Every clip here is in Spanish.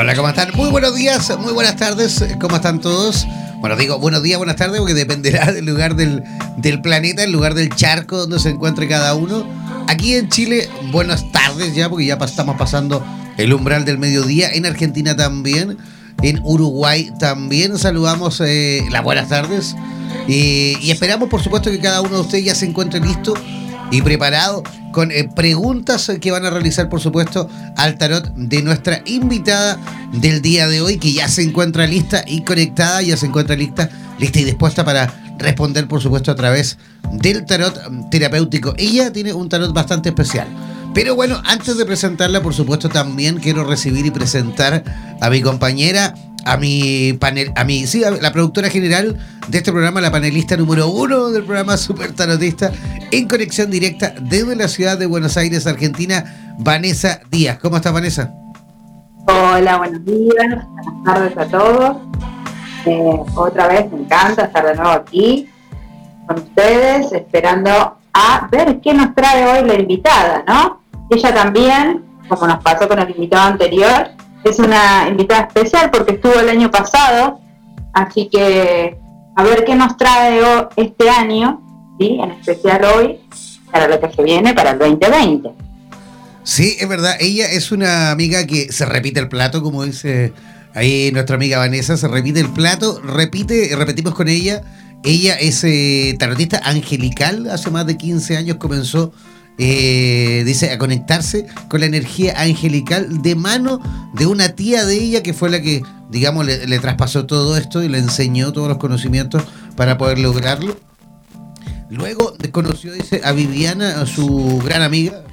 Hola, ¿cómo están? Muy buenos días, muy buenas tardes, ¿cómo están todos? Bueno, digo buenos días, buenas tardes, porque dependerá del lugar del, del planeta, el lugar del charco donde se encuentre cada uno. Aquí en Chile, buenas tardes ya, porque ya estamos pasando el umbral del mediodía. En Argentina también, en Uruguay también. Saludamos eh, las buenas tardes. y esperamos, por supuesto, que cada uno de ustedes ya se encuentre listo y preparado con eh, preguntas que van a realizar, por supuesto, al tarot de nuestra invitada del día de hoy, que ya se encuentra lista y conectada, ya se encuentra lista, lista y dispuesta para responder, por supuesto, a través del tarot terapéutico. Ella tiene un tarot bastante especial. Pero bueno, antes de presentarla, por supuesto, también quiero recibir y presentar a mi compañera, a mi panel, a mi, sí, a la productora general de este programa, la panelista número uno del programa Super Tarotista, en conexión directa desde la ciudad de Buenos Aires, Argentina, Vanessa Díaz. ¿Cómo estás, Vanessa? Hola, buenos días, buenas tardes a todos. Eh, otra vez me encanta estar de nuevo aquí con ustedes, esperando a ver qué nos trae hoy la invitada, ¿no? Ella también, como nos pasó con el invitado anterior, es una invitada especial porque estuvo el año pasado, así que a ver qué nos trae este año, en especial hoy, para lo que se viene para el 2020. Sí, es verdad, ella es una amiga que se repite el plato, como dice ahí nuestra amiga Vanessa, se repite el plato, repite, repetimos con ella. Ella es eh, tarotista angelical, hace más de 15 años comenzó eh, dice, a conectarse con la energía angelical de mano de una tía de ella que fue la que, digamos, le, traspasó todo esto y le enseñó todos los conocimientos para poder lograrlo. Luego conoció, dice, a Viviana, su gran amiga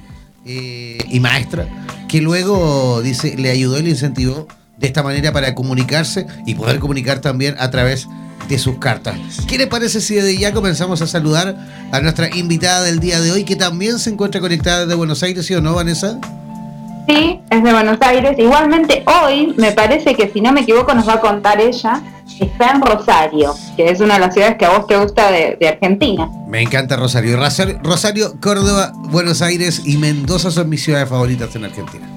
eh, y maestra, que luego, dice, le ayudó y le incentivó de esta manera para comunicarse y poder comunicar también a través de de sus cartas. ¿Qué le parece si desde ya comenzamos a saludar a nuestra invitada del día de hoy, que también se encuentra conectada desde Buenos Aires, ¿sí o no, Vanessa? Sí, es de Buenos Aires. Igualmente hoy, me parece que si no me equivoco, nos va a contar ella, está en Rosario, que es una de las ciudades que a vos te gusta de, Argentina. Me encanta Rosario. Rosario. Córdoba, Buenos Aires y Mendoza son mis ciudades favoritas en Argentina.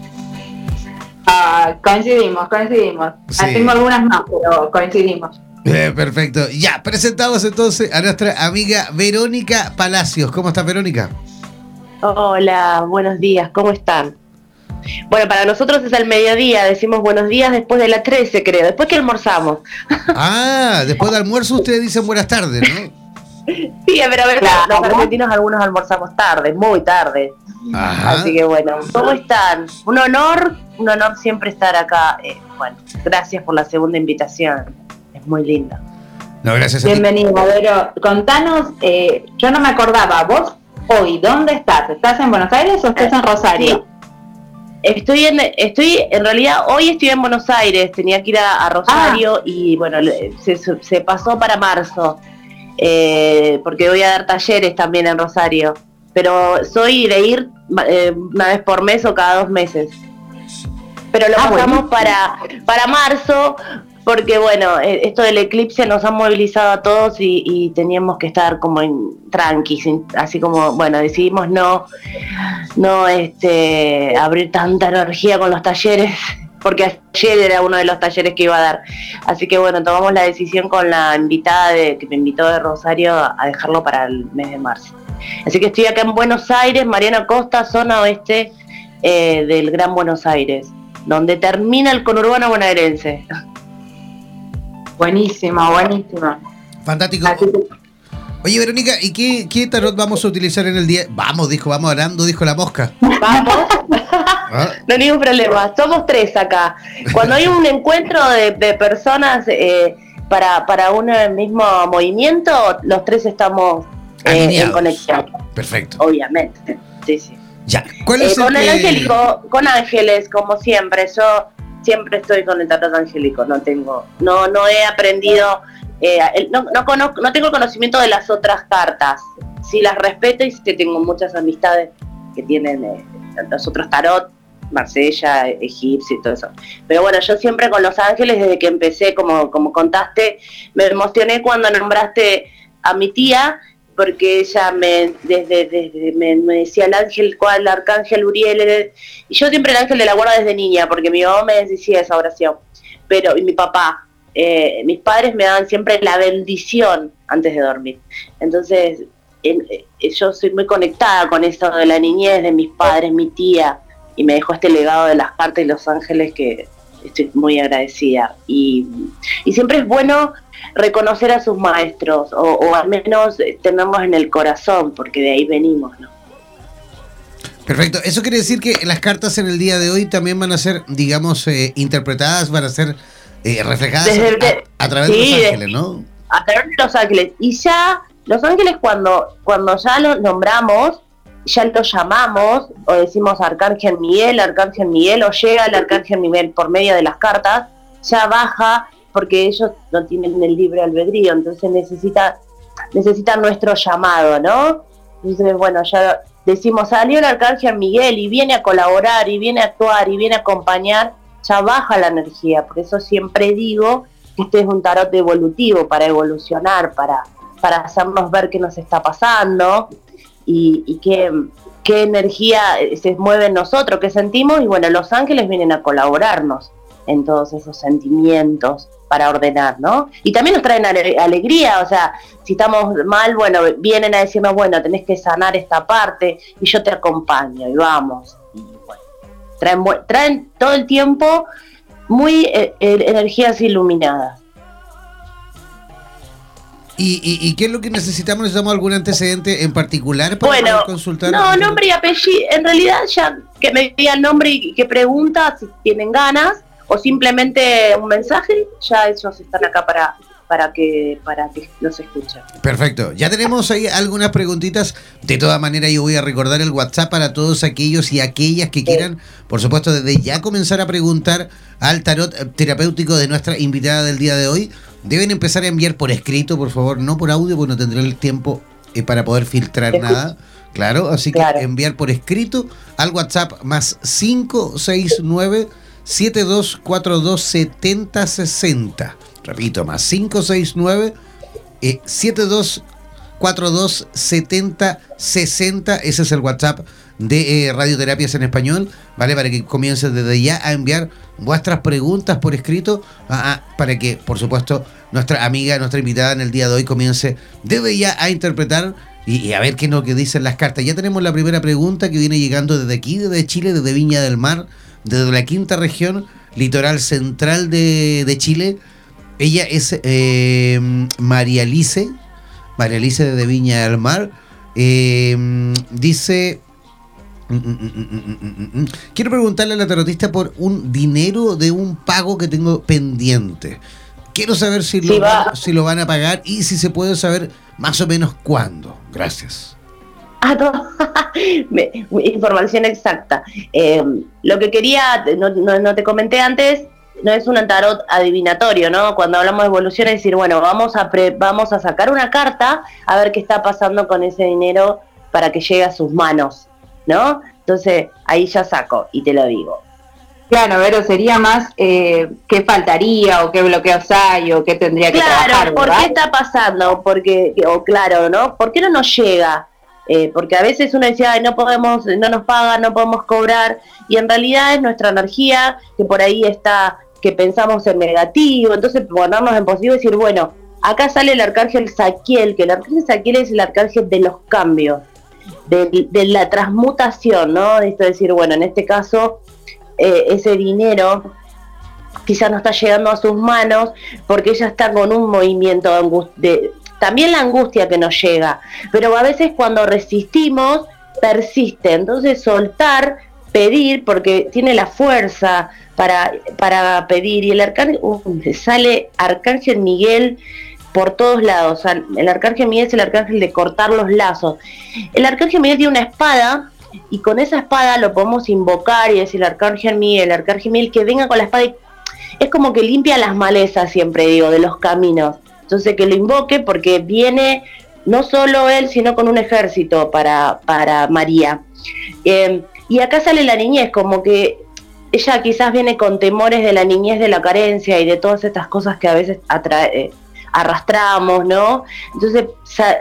Ah, coincidimos, coincidimos. Tengo algunas más, pero coincidimos. Eh, perfecto. Ya, presentamos entonces a nuestra amiga Verónica Palacios. ¿Cómo estás, Verónica? Hola, buenos días, ¿cómo están? Bueno, para nosotros es el mediodía, decimos buenos días después de las 13, creo, después que almorzamos. Ah, después del almuerzo ustedes dicen buenas tardes, ¿no? Sí, pero a ver, los argentinos algunos almorzamos tarde, muy tarde. Así que bueno, ¿cómo están? Un honor, un honor siempre estar acá. Eh, bueno, gracias por la segunda invitación. Es muy linda. No, gracias Bienvenido, Vero. Contanos, eh, yo no me acordaba, vos hoy, ¿dónde estás? ¿Estás en Buenos Aires o estás en Rosario? Estoy en, estoy, en realidad hoy estoy en Buenos Aires, tenía que ir a, Rosario ah. y bueno, se, pasó para marzo, eh, porque voy a dar talleres también en Rosario, pero soy de ir eh, una vez por mes o cada dos meses. Pero lo ah, pasamos para, para marzo porque bueno, eh, esto del eclipse nos ha movilizado a todos y, teníamos que estar como en tranqui, así como, bueno, decidimos no, no este, abrir tanta energía con los talleres, porque ayer era uno de los talleres que iba a dar. Así que bueno, tomamos la decisión con la invitada de, que me invitó de Rosario a dejarlo para el mes de marzo. Así que estoy acá en Buenos Aires, Mariana Costa, zona oeste eh, del Gran Buenos Aires, donde termina el conurbano bonaerense. Buenísima, buenísima. Fantástico. Oye, Verónica, ¿y qué, tarot vamos a utilizar en el día? Vamos, dijo, vamos hablando, dijo la mosca. Vamos. ¿Ah? No hay ningún problema, somos tres acá. Cuando hay un encuentro de, personas eh, para, para un mismo movimiento, los tres estamos eh, en conexión. Perfecto. Obviamente, sí, sí. Ya, ¿cuál es eh, con el con ángeles, como siempre. Yo siempre estoy con el tarot angélico, no tengo, no, no he aprendido, eh, no, no, conozco, no tengo conocimiento de las otras cartas. Sí las respeto y sí tengo muchas amistades que tienen eh, los otros tarot, Marsella, Egipcio y todo eso. Pero bueno, yo siempre con los ángeles, desde que empecé, como, como contaste, me emocioné cuando nombraste a mi tía porque ella me desde, desde me, decía el ángel, cuál, el arcángel Uriel, y yo siempre el ángel de la guarda desde niña, porque mi mamá me decía esa oración, pero, y mi papá, eh, mis padres me daban siempre la bendición antes de dormir. Entonces, eh, yo soy muy conectada con eso de la niñez, de mis padres, mi tía, y me dejó este legado de las cartas y los ángeles que estoy muy agradecida. Y, y siempre es bueno reconocer a sus maestros o, al menos tenerlos en el corazón, porque de ahí venimos, ¿no? Perfecto. Eso quiere decir que las cartas en el día de hoy también van a ser, digamos, eh, interpretadas, van a ser eh, reflejadas a, través de los ángeles, ¿no? A través de los ángeles. Y ya, los ángeles cuando, cuando ya los nombramos, ya los llamamos, o decimos Arcángel Miguel, Arcángel Miguel, o llega el Arcángel Miguel por medio de las cartas, ya baja porque ellos no tienen el libre albedrío, entonces necesita, necesita nuestro llamado, ¿no? Entonces, bueno, ya decimos, salió el arcángel Miguel y viene a colaborar y viene a actuar y viene a acompañar, ya baja la energía, por eso siempre digo que este es un tarot evolutivo para evolucionar, para, para hacernos ver qué nos está pasando y, y qué, qué energía se mueve en nosotros, qué sentimos, y bueno, los ángeles vienen a colaborarnos en todos esos sentimientos para ordenar, ¿no? Y también nos traen alegría, o sea, si estamos mal, bueno, vienen a decirnos, bueno, tenés que sanar esta parte y yo te acompaño y vamos. Y bueno, traen, traen todo el tiempo muy eh, eh, energías iluminadas. ¿Y, qué es lo que necesitamos? ¿Necesitamos algún antecedente en particular para bueno, consultar? No, nombre y apellido. En realidad, ya que me digan nombre y que pregunta si tienen ganas o simplemente un mensaje, ya ellos están acá para, para que para que los escuchen. Perfecto. Ya tenemos ahí algunas preguntitas. De todas maneras, yo voy a recordar el WhatsApp para todos aquellos y aquellas que quieran, por supuesto, desde ya comenzar a preguntar al tarot terapéutico de nuestra invitada del día de hoy. Deben empezar a enviar por escrito, por favor, no por audio, porque no tendré el tiempo eh, para poder filtrar nada. Claro, así que enviar por escrito al WhatsApp más 569 72427060. Repito, más 569 eh, 72427060. Ese es el WhatsApp de eh, Radioterapias en Español, ¿vale? Para que comiencen desde ya a enviar vuestras preguntas por escrito, para que, por supuesto, nuestra amiga, nuestra invitada en el día de hoy comience desde ya a interpretar y, a ver qué es lo que dicen las cartas. Ya tenemos la primera pregunta que viene llegando desde aquí, desde Chile, desde Viña del Mar desde la quinta región litoral central de, Chile. Ella es eh, María Lice, María Lice de Viña del Mar. Eh, dice, Mm, mm, mm, Quiero preguntarle a la tarotista por un dinero de un pago que tengo pendiente. Quiero saber si, lo, van, si lo van a pagar y si se puede saber más o menos cuándo. Gracias. Ah, información exacta. Eh, lo que quería, no, no, te comenté antes, no es un tarot adivinatorio, ¿no? Cuando hablamos de evolución es decir, bueno, vamos a, vamos a sacar una carta a ver qué está pasando con ese dinero para que llegue a sus manos, ¿no? Entonces ahí ya saco y te lo digo. Claro, pero sería más eh, qué faltaría o qué bloqueos hay o qué tendría que claro, trabajar. ¿por qué está pasando? Porque, o claro, ¿no? ¿Por qué no nos llega? Eh, porque a veces uno decía, no podemos, no nos pagan, no podemos cobrar, y en realidad es nuestra energía que por ahí está, que pensamos en negativo, entonces ponernos en positivo y decir, bueno, acá sale el arcángel Saquiel, que el arcángel Saquiel es el arcángel de los cambios, de, de la transmutación, ¿no? De esto decir, bueno, en este caso eh, ese dinero quizás no está llegando a sus manos porque ella está con un movimiento de, también la angustia que nos llega, pero a veces cuando resistimos persiste, entonces soltar, pedir, porque tiene la fuerza para, para pedir, y el arcángel, uh, sale Arcángel Miguel por todos lados, el Arcángel Miguel es el Arcángel de cortar los lazos, el Arcángel Miguel tiene una espada, y con esa espada lo podemos invocar y decir, Arcángel Miguel, Arcángel Miguel, que venga con la espada y es como que limpia las malezas, siempre digo, de los caminos. Entonces que lo invoque porque viene no solo él, sino con un ejército para, para María. Em, y acá sale la niñez, como que ella quizás viene con temores de la niñez, de la carencia y de todas estas cosas que a veces atrae, eh, arrastramos, ¿no? Entonces,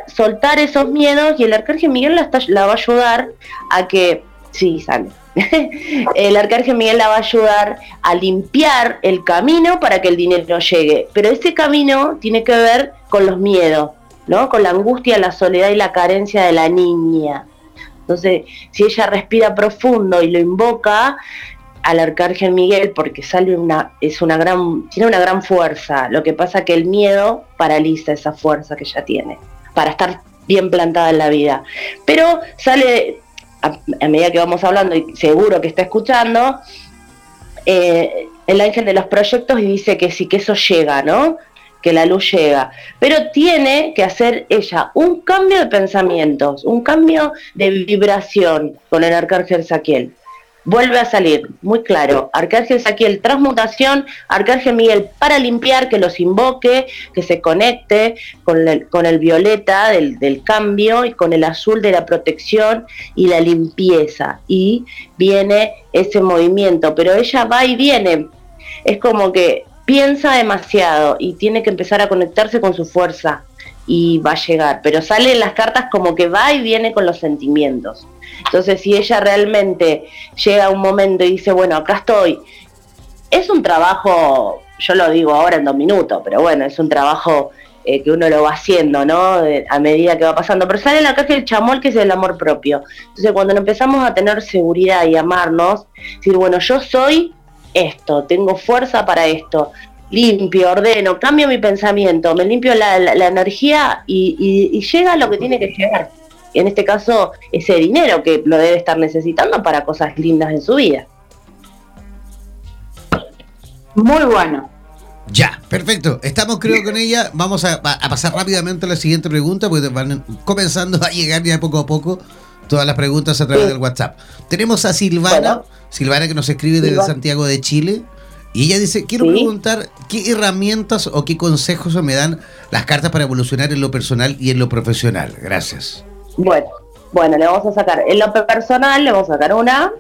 soltar esos miedos y el arcángel Miguel la, va a ayudar a que, sí, sale. el arcángel Miguel la va a ayudar a limpiar el camino para que el dinero llegue. Pero ese camino tiene que ver con los miedos, ¿no? Con la angustia, la soledad y la carencia de la niña. Entonces, si ella respira profundo y lo invoca, al arcángel Miguel porque sale una es una gran tiene una gran fuerza. Lo que pasa que el miedo paraliza esa fuerza que ella tiene para estar bien plantada en la vida. Pero sale a, medida que vamos hablando y seguro que está escuchando eh, el ángel de los proyectos y dice que sí que eso llega no que la luz llega, pero tiene que hacer ella un cambio de pensamientos, un cambio de vibración con el arcángel Saquiel vuelve a salir, muy claro. Arcángel Saquiel, transmutación, Arcángel Miguel para limpiar, que los invoque, que se conecte con el, con el violeta del, del, cambio y con el azul de la protección y la limpieza. Y viene ese movimiento, pero ella va y viene. Es como que piensa demasiado y tiene que empezar a conectarse con su fuerza y va a llegar. Pero sale en las cartas como que va y viene con los sentimientos. Entonces, si ella realmente llega a un momento y dice, bueno, acá estoy, es un trabajo, yo lo digo ahora en dos minutos, pero bueno, es un trabajo eh, que uno lo va haciendo, ¿no? a medida que va pasando. Pero sale la caja del chamol, que es el amor propio. Entonces, cuando empezamos a tener seguridad y amarnos, decir, bueno, yo soy esto, tengo fuerza para esto, limpio, ordeno, cambio mi pensamiento, me limpio la, energía y, y, llega lo que tiene que llegar en este caso ese dinero que lo debe estar necesitando para cosas lindas en su vida. Muy bueno. Ya, perfecto. Estamos creo con ella. Vamos a, pasar rápidamente a la siguiente pregunta, porque van comenzando a llegar ya poco a poco todas las preguntas a través del WhatsApp. Tenemos a Silvana, Silvana que nos escribe desde Santiago de Chile. Y ella dice, quiero preguntar qué herramientas o qué consejos me dan las cartas para evolucionar en lo personal y en lo profesional. Gracias. Bueno, bueno, le vamos a sacar, en lo personal le vamos a sacar una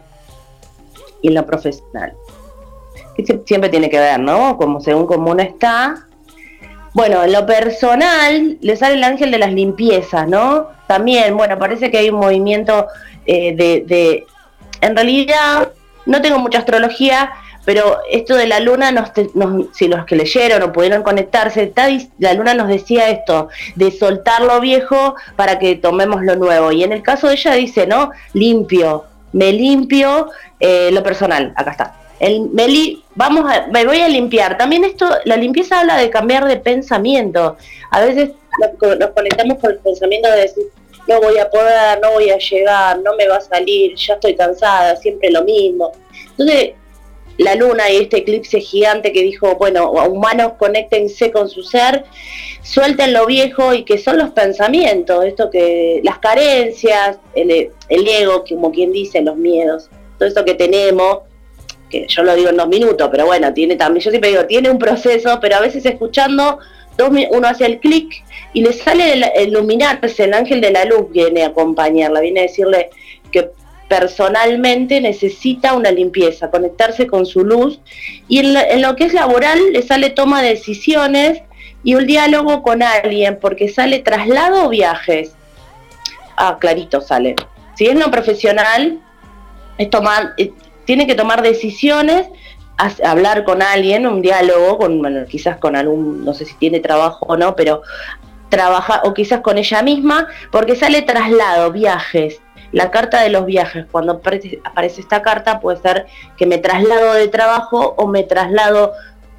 y en lo profesional. Que siempre tiene que ver, ¿no? Como según cómo uno está. Bueno, en lo personal le sale el ángel de las limpiezas, ¿no? También, bueno, parece que hay un movimiento eh, de, de... En realidad, no tengo mucha astrología, pero esto de la luna, nos, si los que leyeron o pudieron conectarse, la luna nos decía esto, de soltar lo viejo para que tomemos lo nuevo. Y en el caso de ella dice, ¿no? Limpio, me limpio eh, lo personal, acá está. El, me, vamos me voy a limpiar. También esto, la limpieza habla de cambiar de pensamiento. A veces nos, conectamos con el pensamiento de decir, no voy a poder, no voy a llegar, no me va a salir, ya estoy cansada, siempre lo mismo. Entonces, la luna y este eclipse gigante que dijo, bueno, humanos conéctense con su ser, suelten lo viejo y que son los pensamientos, esto que las carencias, el, el ego, como quien dice, los miedos, todo eso que tenemos, que yo lo digo en dos minutos, pero bueno, tiene también, yo siempre digo, tiene un proceso, pero a veces escuchando, dos, uno hace el clic y le sale el, el ángel de la luz viene a acompañarla, viene a decirle que personalmente necesita una limpieza, conectarse con su luz y en, lo que es laboral le sale toma de decisiones y un diálogo con alguien, porque sale traslado viajes. Ah, clarito sale. Si es no profesional, es tomar, eh, tiene que tomar decisiones, hablar con alguien, un diálogo, con, quizás con algún, no sé si tiene trabajo o no, pero trabajar, o quizás con ella misma, porque sale traslado, viajes, la carta de los viajes. Cuando aparece, esta carta puede ser que me traslado de trabajo o me traslado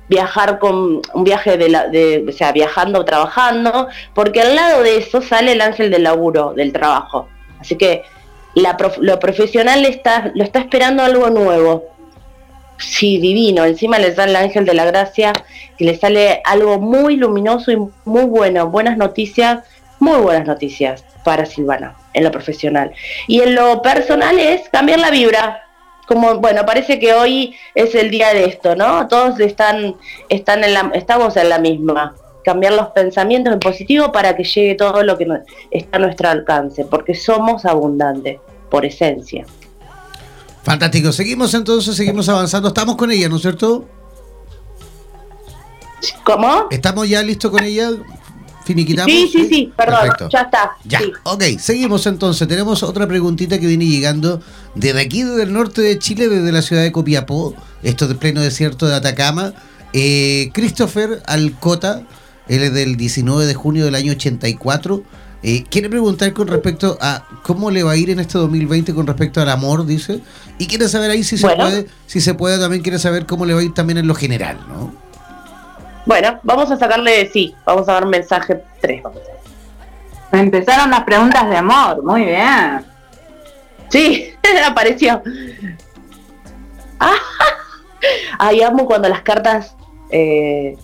viajar con un viaje de, la, de o sea, viajando o trabajando, porque al lado de eso sale el ángel del laburo, del trabajo. Así que la lo profesional está, lo está esperando algo nuevo. Sí, divino. Encima le sale el ángel de la gracia y le sale algo muy luminoso y muy bueno. Buenas noticias, muy buenas noticias para Silvana en lo profesional. Y en lo personal es cambiar la vibra. Como, bueno, parece que hoy es el día de esto, ¿no? Todos están, están en la, estamos en la misma. Cambiar los pensamientos en positivo para que llegue todo lo que está a nuestro alcance, porque somos abundantes, por esencia. Fantástico, seguimos entonces, seguimos avanzando. Estamos con ella, ¿no es cierto? ¿Cómo? ¿Estamos ya listos con ella? Sí, sí, sí, perdón, ya está. Ya, ok, seguimos entonces. Tenemos otra preguntita que viene llegando desde aquí, desde el norte de Chile, desde la ciudad de Copiapó, esto de pleno desierto de Atacama. Eh, Christopher Alcota, él es del 19 de junio del año 84. Eh, quiere preguntar con respecto a cómo le va a ir en este 2020 con respecto al amor, dice. Y quiere saber ahí si se puede, si se puede, también quiere saber cómo le va a ir también en lo general, ¿no? Bueno, vamos a sacarle, sí, vamos a dar mensaje 3. Empezaron las preguntas de amor, muy bien. Sí, apareció. Ah, ay, amo cuando las cartas... Eh,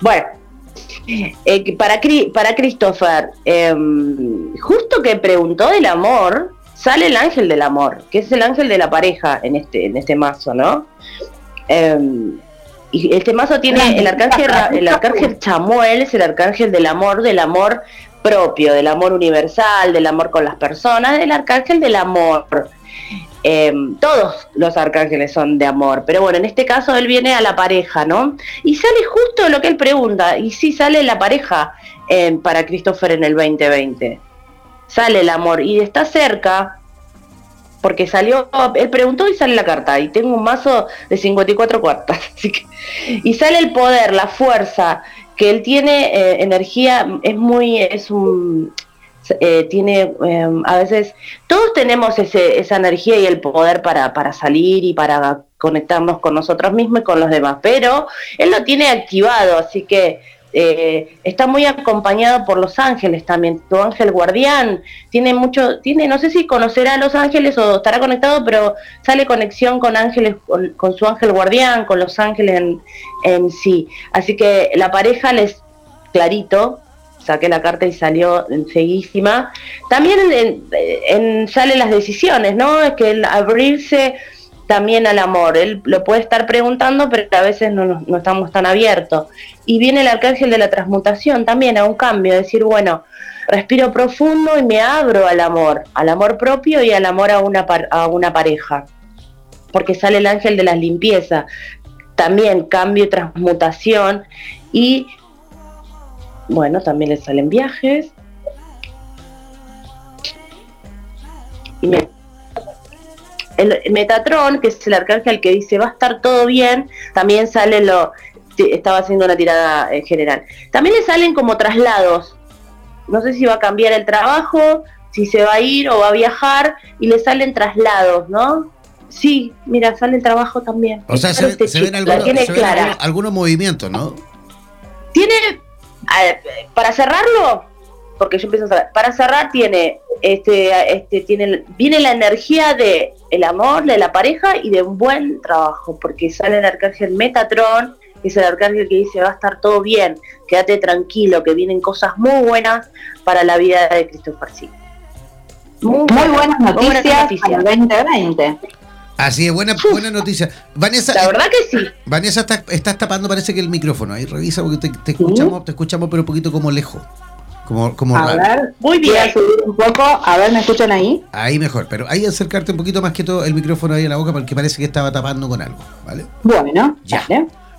bueno, eh, para, para Christopher, em, justo que preguntó del amor, sale el ángel del amor, que es el ángel de la pareja en este, en este mazo, ¿no? Eh, y este mazo tiene el arcángel, el arcángel Chamuel, es el arcángel del amor, del amor propio, del amor universal, del amor con las personas, del arcángel del amor. Em, todos los arcángeles son de amor, pero bueno, en este caso él viene a la pareja, ¿no? Y sale justo lo que él pregunta, y sí sale la pareja em, para Christopher en el 2020. Sale el amor y está cerca, porque salió, él preguntó y sale la carta, y tengo un mazo de 54 cuartas, así que, y sale el poder, la fuerza, que él tiene eh, energía, es muy, es un, eh, tiene em, a veces, todos tenemos ese, esa energía y el poder para, para salir y para conectarnos con nosotros mismos y con los demás, pero él lo tiene activado, así que eh, está muy acompañado por los ángeles también. Tu ángel guardián tiene mucho, tiene, no sé si conocerá a los ángeles o estará conectado, pero sale conexión con ángeles, con, su ángel guardián, con los ángeles en, sí. Así que la pareja les clarito, saqué la carta y salió enseguísima. También en, sale las decisiones, ¿no? Es que el abrirse también al amor. Él lo puede estar preguntando, pero a veces no, no, estamos tan abiertos. Y viene el arcángel de la transmutación también a un cambio, decir, bueno, respiro profundo y me abro al amor, al amor propio y al amor a una, a una pareja. Porque sale el ángel de la limpieza, también cambio y transmutación. Y bueno, también le salen viajes. Y me el Metatron, que es el arcángel que dice va a estar todo bien, también sale lo, estaba haciendo una tirada en general. También le salen como traslados. No sé si va a cambiar el trabajo, si se va a ir o va a viajar, y le salen traslados, ¿no? Sí, mira, sale el trabajo también. O sea, se, ven, algunos, movimientos, ¿no? Tiene, para cerrarlo, porque yo empiezo a cerrar. Para cerrar tiene, este, este, tiene, viene la energía de el amor, de la pareja y de un buen trabajo, porque sale el arcángel Metatron, que es el arcángel que dice va a estar todo bien, quédate tranquilo, que vienen cosas muy buenas para la vida de Christopher Sí. Muy, buenas noticias, para el 2020. Así es, buena, buena noticia. Vanessa, la verdad que sí. Vanessa, estás, tapando, parece que el micrófono. Ahí revisa porque te, escuchamos, te escuchamos, pero un poquito como lejos. Como, como a ver, muy bien. Voy a subir un poco. A ver, ¿me escuchan ahí? Ahí mejor, pero ahí acercarte un poquito más que todo el micrófono ahí en la boca porque parece que estaba tapando con algo, ¿vale? Bueno, ya.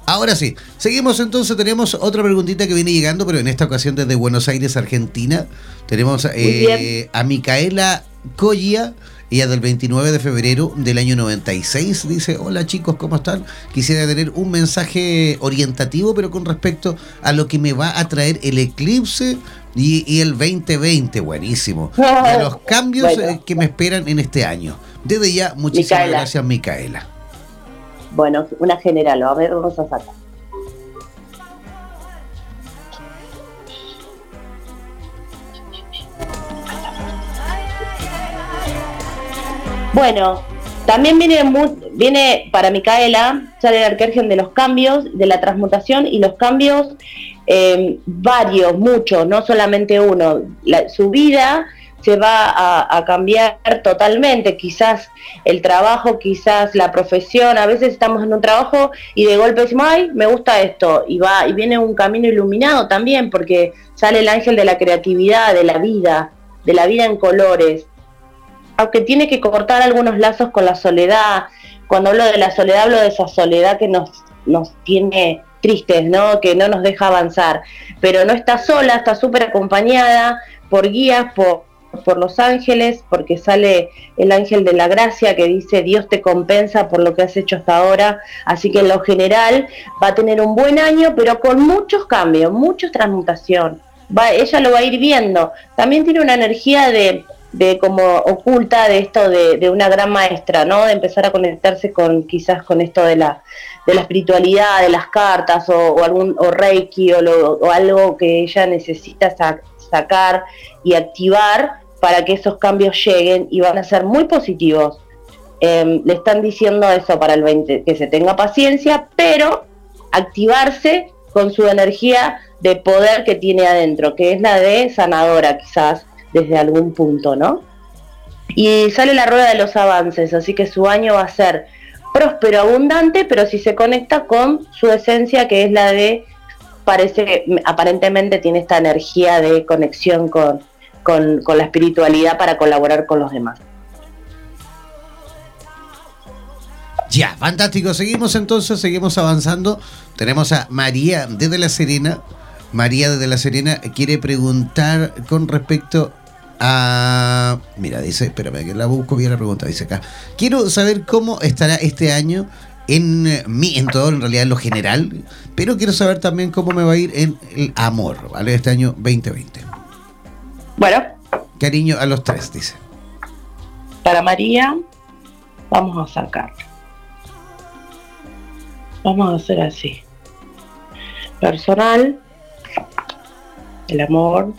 Ahora sí, seguimos entonces, tenemos otra preguntita que viene llegando, pero en esta ocasión desde Buenos Aires, Argentina. Tenemos eh, a Micaela Colla ella del 29 de febrero del año 96 dice, hola chicos, ¿cómo están? Quisiera tener un mensaje orientativo, pero con respecto a lo que me va a traer el eclipse y, el 2020, buenísimo. Y a los cambios eh, que me esperan en este año. Desde ya, muchísimas gracias, Micaela. Bueno, una general, a ver, vamos a sacar. Bueno, también viene, para Micaela, sale el arquergen de los cambios, de la transmutación y los cambios eh, varios, muchos, no solamente uno. su vida se va a, cambiar totalmente, quizás el trabajo, quizás la profesión, a veces estamos en un trabajo y de golpe decimos, ay, me gusta esto, y va, y viene un camino iluminado también, porque sale el ángel de la creatividad, de la vida, de la vida en colores aunque tiene que cortar algunos lazos con la soledad. Cuando hablo de la soledad, hablo de esa soledad que nos, nos tiene tristes, ¿no? Que no nos deja avanzar. Pero no está sola, está súper acompañada por guías, por, por los ángeles, porque sale el ángel de la gracia que dice Dios te compensa por lo que has hecho hasta ahora. Así que en lo general va a tener un buen año, pero con muchos cambios, mucha transmutación. Ella lo va a ir viendo. También tiene una energía de de como oculta de esto de, una gran maestra, ¿no? De empezar a conectarse con quizás con esto de la, de la espiritualidad, de las cartas o, algún o reiki o, algo que ella necesita sacar y activar para que esos cambios lleguen y van a ser muy positivos. Em, le están diciendo eso para el 20, que se tenga paciencia, pero activarse con su energía de poder que tiene adentro, que es la de sanadora quizás, desde algún punto, ¿no? Y sale la rueda de los avances, así que su año va a ser próspero, abundante, pero si se conecta con su esencia, que es la de, parece aparentemente tiene esta energía de conexión con, con, con la espiritualidad para colaborar con los demás. Ya, fantástico. Seguimos entonces, seguimos avanzando. Tenemos a María desde La Serena. María desde La Serena quiere preguntar con respecto Ah, mira, dice, espérame que la busco bien la pregunta, dice acá. Quiero saber cómo estará este año en eh, mí, en todo, en realidad en lo general, pero quiero saber también cómo me va a ir en el amor, ¿vale? Este año 2020. Bueno. Cariño a los tres, dice. Para María, vamos a sacar. Vamos a hacer así. Personal, el amor,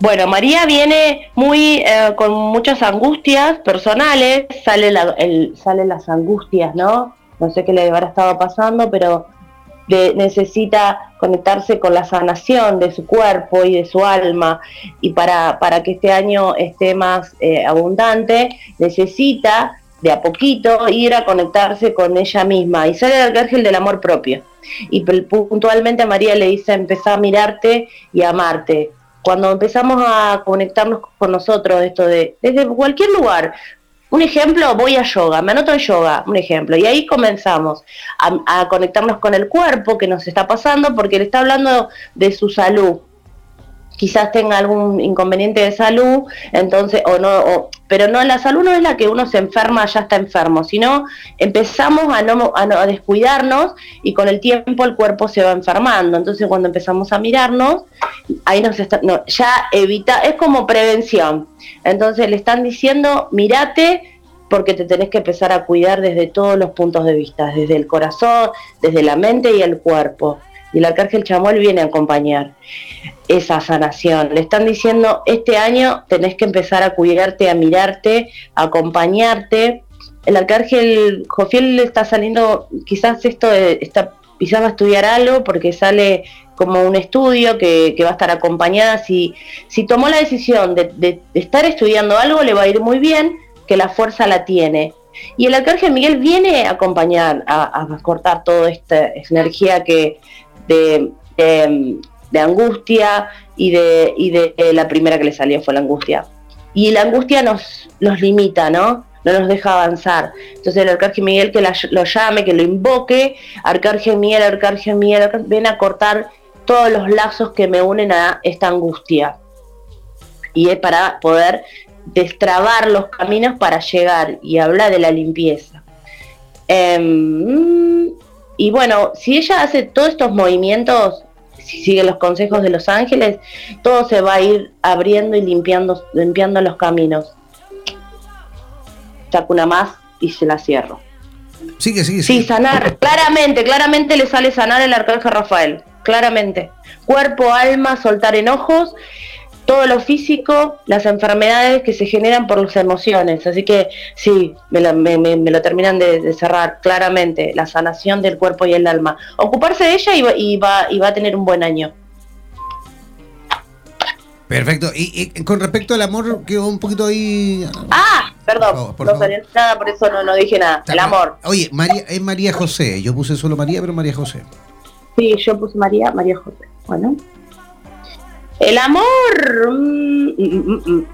Bueno, María viene muy eh, con muchas angustias personales, sale salen las angustias, ¿no? No sé qué le habrá estado pasando, pero necesita conectarse con la sanación de su cuerpo y de su alma y para, para que este año esté más eh, abundante necesita de a poquito ir a conectarse con ella misma y sale el ángel del amor propio. Y puntualmente María le dice, empezar a mirarte y a amarte. Cuando empezamos a conectarnos con nosotros, esto de desde cualquier lugar, un ejemplo, voy a yoga, me anoto en yoga, un ejemplo, y ahí comenzamos a, a conectarnos con el cuerpo que nos está pasando porque le está hablando de su salud, quizás tenga algún inconveniente de salud, entonces, o no, pero no, la salud no es la que uno se enferma, ya está enfermo, sino empezamos a no, a descuidarnos y con el tiempo el cuerpo se va enfermando. Entonces cuando empezamos a mirarnos, ahí nos está, no, ya evita, es como prevención. Entonces le están diciendo, mirate, porque te tenés que empezar a cuidar desde todos los puntos de vista, desde el corazón, desde la mente y el cuerpo. Y el arcángel Chamuel viene a acompañar esa sanación. Le están diciendo, este año tenés que empezar a cuidarte, a mirarte, a acompañarte. El arcángel Jofiel está saliendo, quizás esto está, quizás va a estudiar algo porque sale como un estudio que, va a estar acompañada. Si, si tomó la decisión de, estar estudiando algo, le va a ir muy bien, que la fuerza la tiene. Y el arcángel Miguel viene a acompañar, a, cortar toda esta energía que de, de, angustia y, de, y de eh, la primera que le salió fue la angustia. Y la angustia nos, nos limita, ¿no? no nos deja avanzar. Entonces el arcángel Miguel que lo llame, que lo invoque, arcángel Miguel, arcángel Miguel, ven a cortar todos los lazos que me unen a esta angustia. Y es para poder destrabar los caminos para llegar y habla de la limpieza. Em, y bueno, si ella hace todos estos movimientos, si sigue los consejos de los ángeles, todo se va a ir abriendo y limpiando, limpiando los caminos. Saco una más y se la cierro. Sigue, sigue, sigue. Sí, sanar. Claramente, claramente le sale sanar el arcángel Rafael claramente. Cuerpo, alma, soltar enojos, todo lo físico, las enfermedades que se generan por las emociones. Así que sí, me, lo terminan de, cerrar claramente, la sanación del cuerpo y el alma. Ocuparse de ella y, va, y va a tener un buen año. Perfecto. Y, con respecto al amor, quedó un poquito ahí. Ah, perdón, no salió nada, por eso no, no dije nada. El amor. Oye, María, es María José. Yo puse solo María, pero María José. Sí, yo puse María, María José. Bueno. El amor. Mm, mm, mm,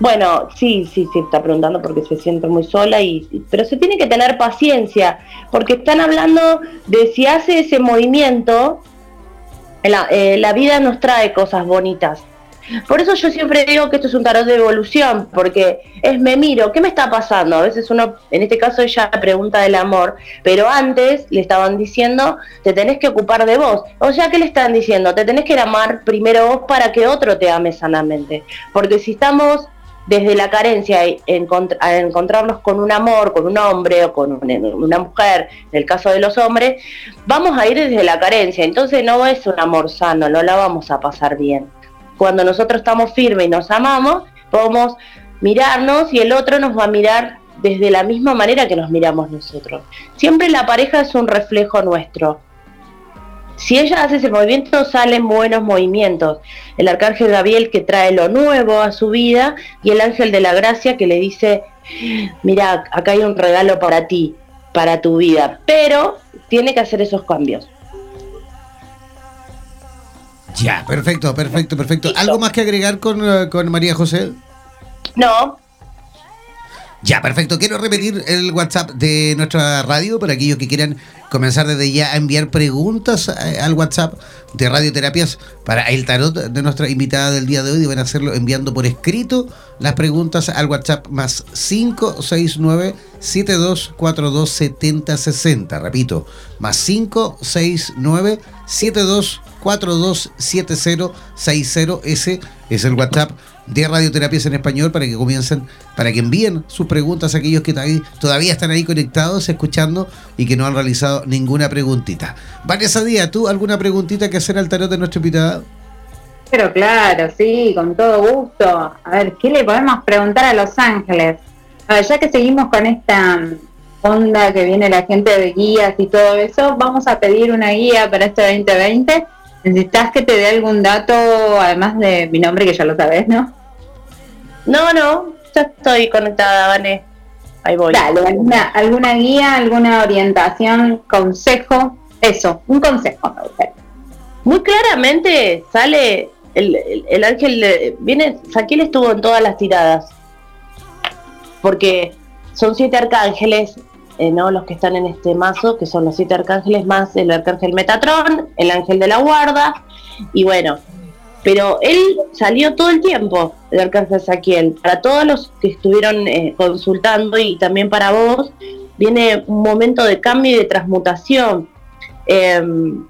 bueno, sí, sí, sí, está preguntando porque se siente muy sola, y, pero se tiene que tener paciencia, porque están hablando de si hace ese movimiento, la, eh, la vida nos trae cosas bonitas. Por eso yo siempre digo que esto es un tarot de evolución, porque es me miro, ¿qué me está pasando? A veces uno, en este caso ella pregunta del amor, pero antes le estaban diciendo, te tenés que ocupar de vos. O sea, ¿qué le están diciendo? Te tenés que amar primero vos para que otro te ame sanamente. Porque si estamos desde la carencia a encontrarnos con un amor, con un hombre o con una mujer, en el caso de los hombres, vamos a ir desde la carencia. Entonces no es un amor sano, no la vamos a pasar bien cuando nosotros estamos firmes y nos amamos, podemos mirarnos y el otro nos va a mirar desde la misma manera que nos miramos nosotros. Siempre la pareja es un reflejo nuestro. Si ella hace ese movimiento, salen buenos movimientos. El arcángel Gabriel que trae lo nuevo a su vida y el ángel de la gracia que le dice, mira, acá hay un regalo para ti, para tu vida, pero tiene que hacer esos cambios. Ya, perfecto, perfecto, perfecto. ¿Algo más que agregar con, eh, con María José? No, ya, perfecto. Quiero repetir el WhatsApp de nuestra radio para aquellos que quieran comenzar desde ya a enviar preguntas eh, al WhatsApp de Radioterapias para el tarot de nuestra invitada del día de hoy. Deben hacerlo enviando por escrito las preguntas al WhatsApp más 569 7242 7060. Repito, más 569 7242 7060. Ese es el WhatsApp de radioterapias en español para que comiencen, para que envíen sus preguntas a aquellos que todavía están ahí conectados, escuchando y que no han realizado ninguna preguntita. Vanessa Díaz, ¿tú alguna preguntita que hacer al tarot de nuestro invitado? Pero claro, sí, con todo gusto. A ver, ¿qué le podemos preguntar a Los Ángeles? A ver, ya que seguimos con esta onda que viene la gente de guías y todo eso, vamos a pedir una guía para este 2020 ¿Necesitas que te dé algún dato, además de mi nombre, que ya lo sabes, no? No, no, ya estoy conectada, Vane. Ahí voy. Dale, alguna, guía, alguna orientación, consejo, eso, un consejo. Muy claramente sale el, el, ángel, viene, Saquiel estuvo en todas las tiradas, porque son siete arcángeles, eh, ¿no? los que están en este mazo, que son los siete arcángeles más el arcángel Metatrón, el ángel de la guarda, y bueno, pero él salió todo el tiempo, el arcángel Saquiel. Para todos los que estuvieron eh, consultando y también para vos, viene un momento de cambio y de transmutación. Em,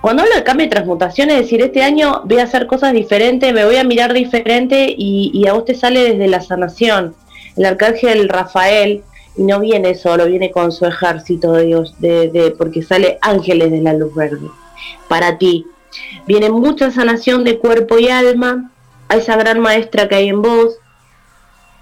cuando hablo de cambio y transmutación, es decir, este año voy a hacer cosas diferentes, me voy a mirar diferente y, y a vos te sale desde la sanación El arcángel Rafael y no viene solo, viene con su ejército de Dios, de, porque sale ángeles de la luz verde. Para ti, viene mucha sanación de cuerpo y alma, a esa gran maestra que hay en vos,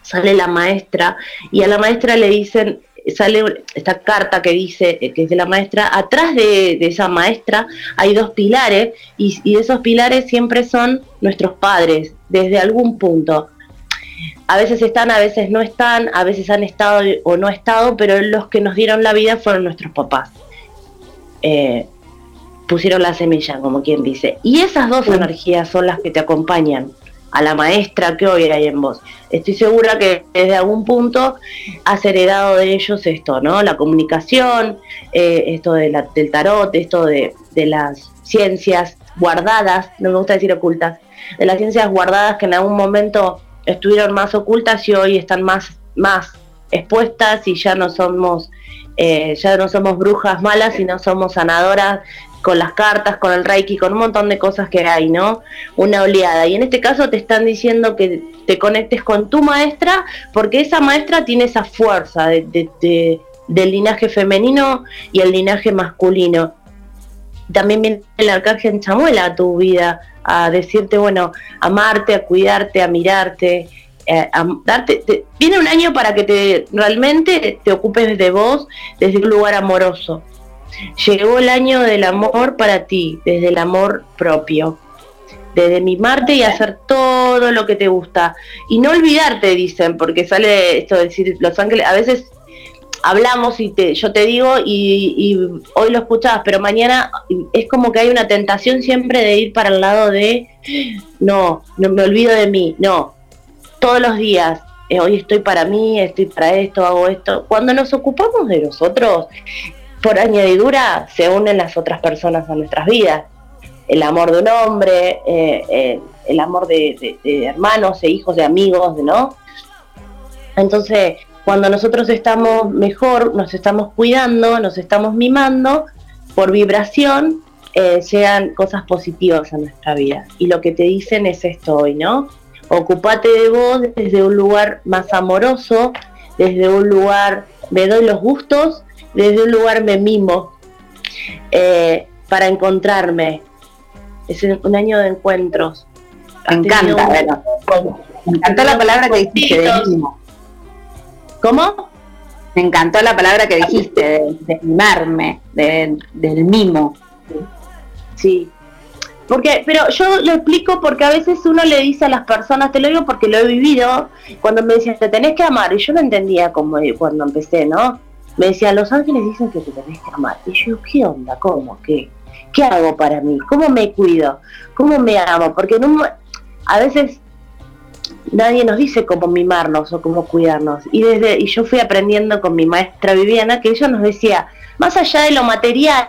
sale la maestra, y a la maestra le dicen, sale esta carta que dice, que es de la maestra, atrás de, esa maestra hay dos pilares, y esos pilares siempre son nuestros padres, desde algún punto a veces están, a veces no están, a veces han estado o no estado, pero los que nos dieron la vida fueron nuestros papás. Eh, pusieron la semilla, como quien dice. Y esas dos energías son las que te acompañan a la maestra que hoy hay en vos. Estoy segura que desde algún punto has heredado de ellos esto, ¿no? La comunicación, eh, esto de la, del tarot, esto de, de las ciencias guardadas, no me gusta decir ocultas, de las ciencias guardadas que en algún momento estuvieron más ocultas y hoy están más, más expuestas y ya no somos eh, ya no somos brujas malas, sino somos sanadoras con las cartas, con el reiki, con un montón de cosas que hay, ¿no? Una oleada. Y en este caso te están diciendo que te conectes con tu maestra, porque esa maestra tiene esa fuerza de, del linaje femenino y el linaje masculino. También viene el arcángel Chamuela a tu vida, a decirte, bueno, amarte, a cuidarte, a mirarte, eh, a darte. viene un año para que te realmente te ocupes de vos desde un lugar amoroso. Llegó el año del amor para ti, desde el amor propio, desde mimarte y hacer todo lo que te gusta. Y no olvidarte, dicen, porque sale esto de decir, Los Ángeles, a veces hablamos y te, yo te digo y, hoy lo escuchabas, pero mañana es como que hay una tentación siempre de ir para el lado de, no, no me olvido de mí, no, todos los días, eh, hoy estoy para mí, estoy para esto, hago esto. Cuando nos ocupamos de nosotros, por añadidura se unen las otras personas a nuestras vidas. El amor de un hombre, eh, eh, el amor de, de, hermanos e hijos, de amigos, ¿no? Entonces, cuando nosotros estamos mejor, nos estamos cuidando, nos estamos mimando, por vibración eh, llegan cosas positivas a nuestra vida. Y lo que te dicen es esto hoy, ¿no? Ocupate de vos desde un lugar más amoroso, desde un lugar me doy los gustos, desde un lugar me mimo eh, para encontrarme. Es un año de encuentros. Me encanta, Me encanta la palabra que dijiste, de mimo. ¿Cómo? Me encantó la palabra que dijiste, de, mimarme, del mimo. Sí. Porque, pero yo lo explico porque a veces uno le dice a las personas, te lo digo porque lo he vivido, cuando me decían, te tenés que amar, y yo no entendía como cuando empecé, ¿no? Me decía, los ángeles dicen que te tenés que amar. Y yo, ¿qué onda? ¿Cómo? ¿Qué? ¿Qué hago para mí? ¿Cómo me cuido? ¿Cómo me amo? Porque no, a veces nadie nos dice cómo mimarnos o cómo cuidarnos. Y desde y yo fui aprendiendo con mi maestra Viviana que ella nos decía, más allá de lo material,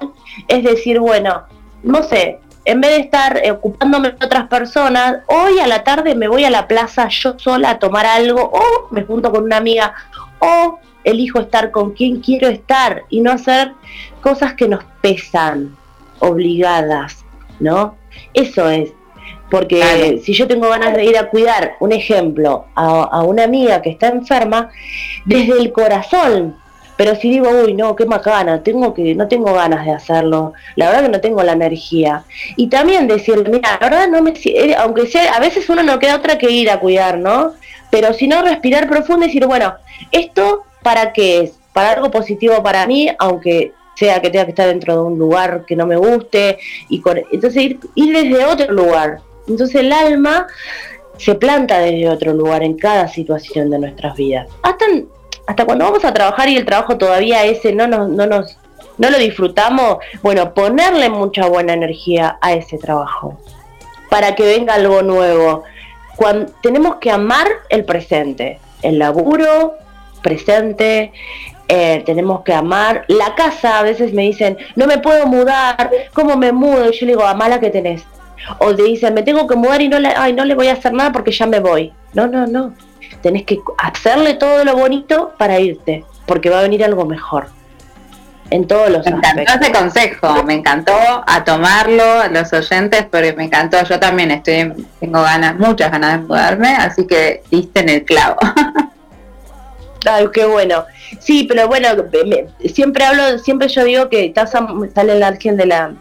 es decir, bueno, no sé, en vez de estar ocupándome de otras personas, hoy a la tarde me voy a la plaza yo sola a tomar algo o me junto con una amiga o elijo estar con quien quiero estar y no hacer cosas que nos pesan, obligadas, ¿no? Eso es porque si yo tengo ganas de ir a cuidar, un ejemplo, a, una amiga que está enferma, desde el corazón, pero si digo, uy, no, qué macana, tengo que, no tengo ganas de hacerlo, la verdad que no tengo la energía. Y también decir, mira, la verdad no me, eh, aunque sea, a veces uno no queda otra que ir a cuidar, ¿no? Pero si no, respirar profundo y decir, bueno, ¿esto para qué es? Para algo positivo para mí, aunque sea que tenga que estar dentro de un lugar que no me guste, y entonces ir, ir desde otro lugar, entonces el alma se planta desde otro lugar en cada situación de nuestras vidas. Hasta, hasta cuando vamos a trabajar y el trabajo todavía ese no nos, no nos no lo disfrutamos, bueno, ponerle mucha buena energía a ese trabajo para que venga algo nuevo. Cuando, tenemos que amar el presente, el laburo presente, eh, tenemos que amar la casa. A veces me dicen, no me puedo mudar, ¿cómo me mudo? Y yo le digo, amala que tenés o te dicen, me tengo que mudar y no le, ay, no le voy a hacer nada porque ya me voy. No, no, no. Tenés que hacerle todo lo bonito para irte, porque va a venir algo mejor. En todos los Me encantó ese consejo, me encantó a tomarlo a los oyentes, pero me encantó. Yo también estoy, tengo ganas, muchas ganas de mudarme, así que diste en el clavo. Ay, qué bueno. Sí, pero bueno, siempre hablo, siempre yo digo que sale el ángel de la,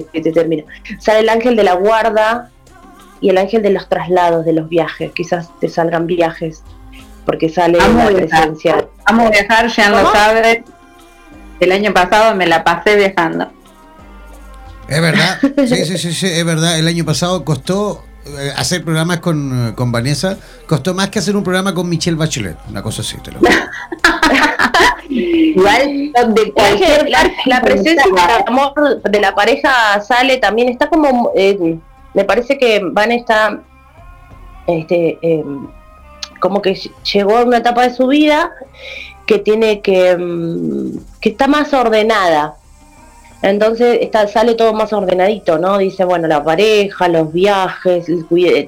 te, termino, sale el ángel de la guarda y el ángel de los traslados, de los viajes. Quizás te salgan viajes, porque sale la presencia. Vamos a viajar, ya lo sabe. El año pasado me la pasé viajando. Es verdad, sí, sí, sí, sí, es verdad. El año pasado costó hacer programas con, con, Vanessa costó más que hacer un programa con Michelle Bachelet, una cosa así, te lo Igual, la, presencia de amor de la pareja sale también, está como, eh, me parece que Van está, este, em, como que llegó a una etapa de su vida que tiene que, em, que está más ordenada, entonces está, sale todo más ordenadito, ¿no? Dice, bueno, la pareja, los viajes,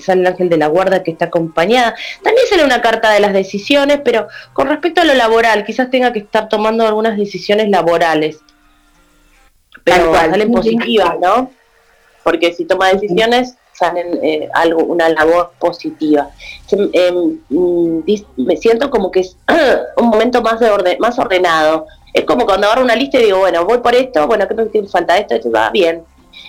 sale el ángel de la guarda que está acompañada. También sale una carta de las decisiones, pero con respecto a lo laboral, quizás tenga que estar tomando algunas decisiones laborales. Pero salen positivas, ¿no? Porque si toma decisiones, salen eh, algo, una labor positiva. Mm, me siento como que es un momento más, de orden, más ordenado, es como cuando agarro una lista y digo, bueno, voy por esto, bueno, ¿qué me falta esto? Esto va bien.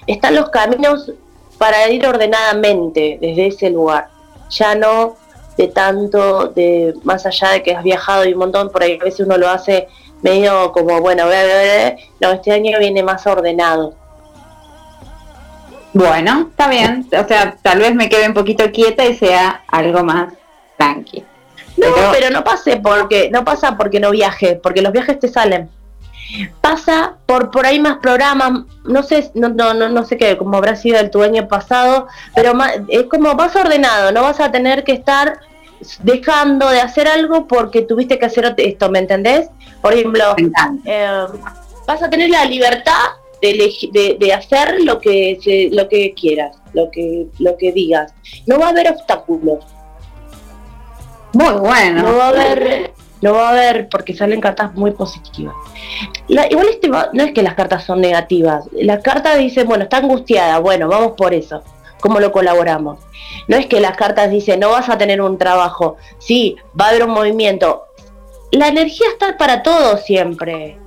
Están los caminos para ir ordenadamente desde ese lugar. Ya no de tanto, de más allá de que has viajado y un montón, por ahí a veces uno lo hace medio como, bueno, no, este año viene más ordenado. Bueno, está bien. O sea, tal vez me quede un poquito quieta y sea algo más tranquilo. No, pero, no pase porque no pasa porque no viaje, porque los viajes te salen. Pasa por por ahí más programas, no sé, no, no, no, sé qué, como habrá sido el tu año pasado, pero es como vas ordenado, no vas a tener que estar dejando de hacer algo porque tuviste que hacer esto, ¿me entendés? Por ejemplo, eh, vas a tener la libertad de, de, hacer lo que lo que quieras, lo que lo que digas. No va a haber obstáculos muy bueno. No va a haber, no va a haber porque salen cartas muy positivas. igual este no es que las cartas son negativas. La carta dice, bueno, está angustiada, bueno, vamos por eso. ¿Cómo lo colaboramos? No es que las cartas dicen, no vas a tener un trabajo, sí, va a haber un movimiento. La energía está para todos siempre.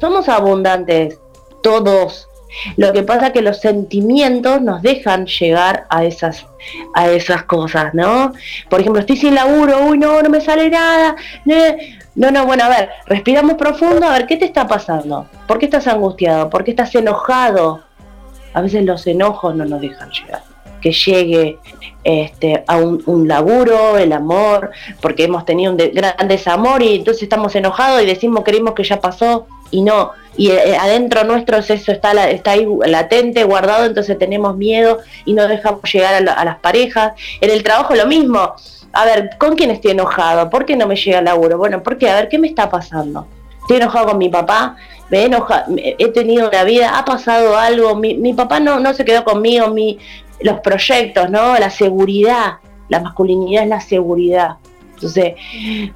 Somos abundantes, todos. Lo que pasa es que los sentimientos nos dejan llegar a esas, a esas cosas, ¿no? Por ejemplo, estoy sin laburo, uy, no, no me sale nada. No, no, bueno, a ver, respiramos profundo, a ver, ¿qué te está pasando? ¿Por qué estás angustiado? ¿Por qué estás enojado? A veces los enojos no nos dejan llegar. Que llegue este, a un, laburo, el amor, porque hemos tenido un gran desamor y entonces estamos enojados y decimos queremos que ya pasó y no y eh, adentro nuestro eso está, está ahí latente, guardado, entonces tenemos miedo y no dejamos llegar a, las parejas. En el trabajo lo mismo. A ver, ¿con quién estoy enojado? ¿Por qué no me llega el laburo? Bueno, ¿por qué? A ver, ¿qué me está pasando? Estoy enojado con mi papá, me he, he tenido una vida, ha pasado algo, mi, mi papá no, no se quedó conmigo, mi, los proyectos, ¿no? La seguridad, la masculinidad es la seguridad. Entonces,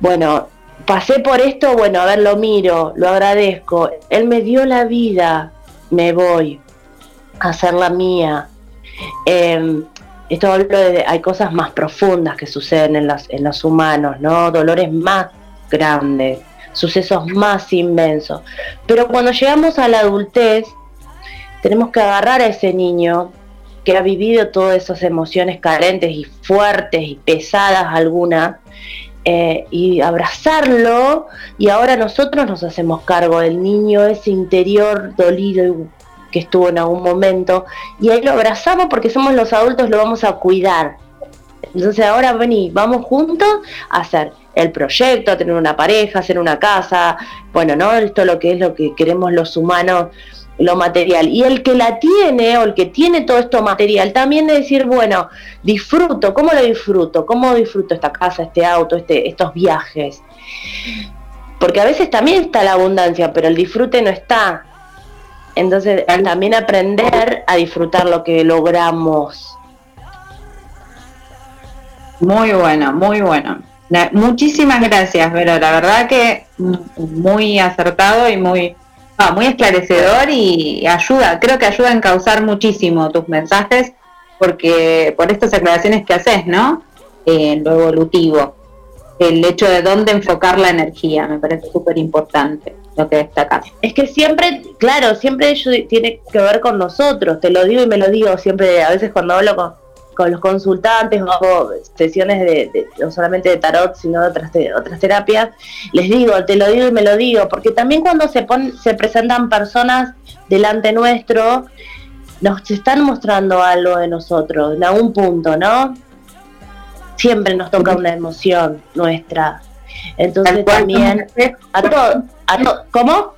bueno, pasé por esto, bueno, a ver, lo miro, lo agradezco. Él me dio la vida, me voy a hacer la mía. Em, esto hay cosas más profundas que suceden en los, en los humanos, ¿no? Dolores más grandes, sucesos más inmensos. Pero cuando llegamos a la adultez, tenemos que agarrar a ese niño que ha vivido todas esas emociones carentes y fuertes y pesadas algunas, eh, y abrazarlo y ahora nosotros nos hacemos cargo del niño, ese interior dolido que estuvo en algún momento y ahí lo abrazamos porque somos los adultos, lo vamos a cuidar. Entonces ahora vení, vamos juntos a hacer el proyecto, a tener una pareja, hacer una casa, bueno, ¿no? Esto es lo que es lo que queremos los humanos lo material. Y el que la tiene o el que tiene todo esto material, también de decir, bueno, disfruto, ¿cómo lo disfruto? ¿Cómo disfruto esta casa, este auto, este, estos viajes? Porque a veces también está la abundancia, pero el disfrute no está. Entonces, también aprender a disfrutar lo que logramos. Muy bueno, muy bueno. Muchísimas gracias, Vero. La verdad que muy acertado y muy muy esclarecedor y ayuda, creo que ayuda a encauzar muchísimo tus mensajes porque por estas aclaraciones que haces, ¿no? en lo evolutivo. el hecho de dónde enfocar la energía, me parece súper importante lo que destaca. Es que siempre, claro, siempre ello tiene que ver con nosotros, te lo digo y me lo digo siempre, a veces cuando hablo con, con los consultantes o hago sesiones de, no solamente de tarot, sino de otras, otras terapias, les digo, te lo digo y me lo digo, porque también cuando se, se presentan personas delante nuestro, nos están mostrando algo de nosotros, en algún punto, ¿no? Siempre nos toca una emoción nuestra. Entonces también a todos, a ¿cómo?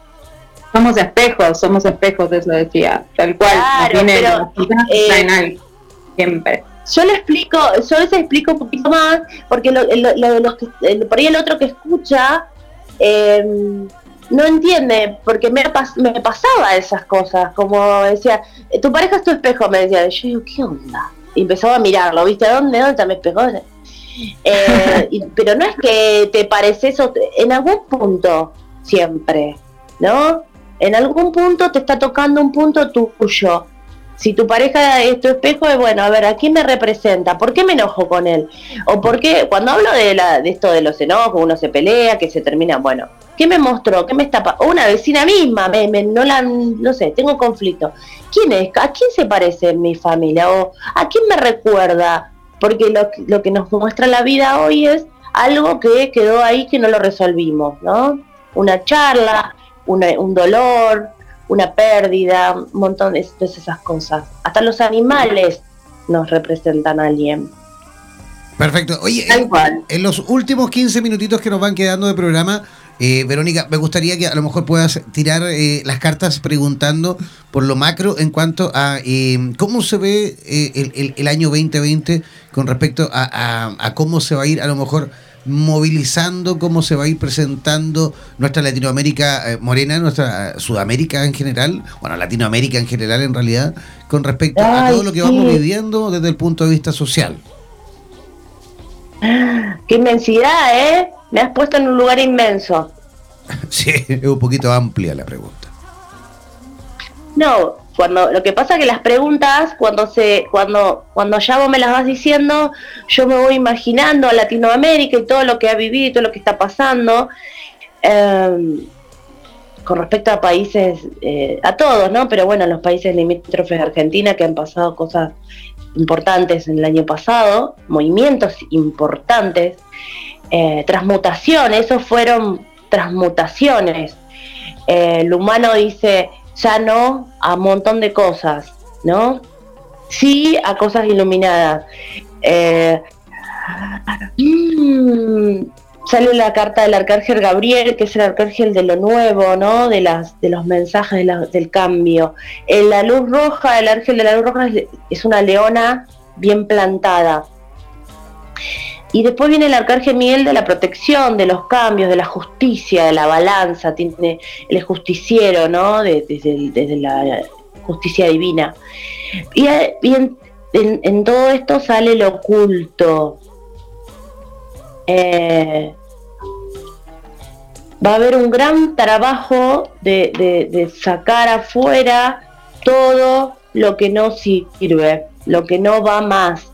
Somos espejos, somos espejos, eso decía, tal cual. Claro, eh, siempre yo le explico, yo a veces explico un poquito más, porque lo, de los que, por ahí el otro que escucha em, no entiende, porque me, me pasaba esas cosas, como decía, tu pareja es tu espejo, me decía, yo digo, ¿qué onda? Y empezaba a mirarlo, ¿viste? ¿Dónde? ¿Dónde está mi espejo? Eh, pero no es que te pareces, en algún punto, siempre, ¿no? En algún punto te está tocando un punto tuyo si tu pareja es tu espejo, es bueno, a ver, ¿a quién me representa? ¿Por qué me enojo con él? O por qué, cuando hablo de, la, de esto de los enojos, uno se pelea, que se termina, bueno, ¿qué me mostró? ¿Qué me está O una vecina misma, me, no la, no sé, tengo conflicto. ¿Quién es? ¿A quién se parece mi familia? ¿O a quién me recuerda? Porque lo, lo que nos muestra la vida hoy es algo que quedó ahí que no lo resolvimos, ¿no? Una charla, un dolor, una pérdida, un montón de, esas cosas. Hasta los animales nos representan a alguien. Perfecto. Oye, en, los últimos 15 minutitos que nos van quedando de programa, eh, Verónica, me gustaría que a lo mejor puedas tirar eh, las cartas preguntando por lo macro en cuanto a eh, cómo se ve el, año 2020 con respecto a, cómo se va a ir a lo mejor movilizando cómo se va a ir presentando nuestra Latinoamérica eh, morena, nuestra Sudamérica en general, bueno, Latinoamérica en general en realidad, con respecto a todo lo que vamos viviendo desde el punto de vista social. Qué inmensidad, ¿eh? Me has puesto en un lugar inmenso. sí, es un poquito amplia la pregunta. No, cuando lo que pasa que las preguntas cuando se cuando cuando ya vos me las vas diciendo yo me voy imaginando a Latinoamérica y todo lo que ha vivido y todo lo que está pasando em, con respecto a países eh, a todos no pero bueno los países limítrofes de Argentina que han pasado cosas importantes en el año pasado movimientos importantes eh, transmutaciones esos fueron transmutaciones. Eh, el humano dice ya no a un montón de cosas, ¿no? Sí a cosas iluminadas. Eh, mm, sale la carta del arcángel Gabriel, que es el arcángel de lo nuevo, ¿no? De las de los mensajes del cambio. En la luz roja, el ángel de la luz roja es una leona bien plantada. Y después viene el arcángel Miguel de la protección, de los cambios, de la justicia, de la balanza, tiene el justiciero, ¿no? desde, la justicia divina. Y, en, todo esto sale lo oculto. Eh, va a haber un gran trabajo de, sacar afuera todo lo que no sirve, lo que no va más.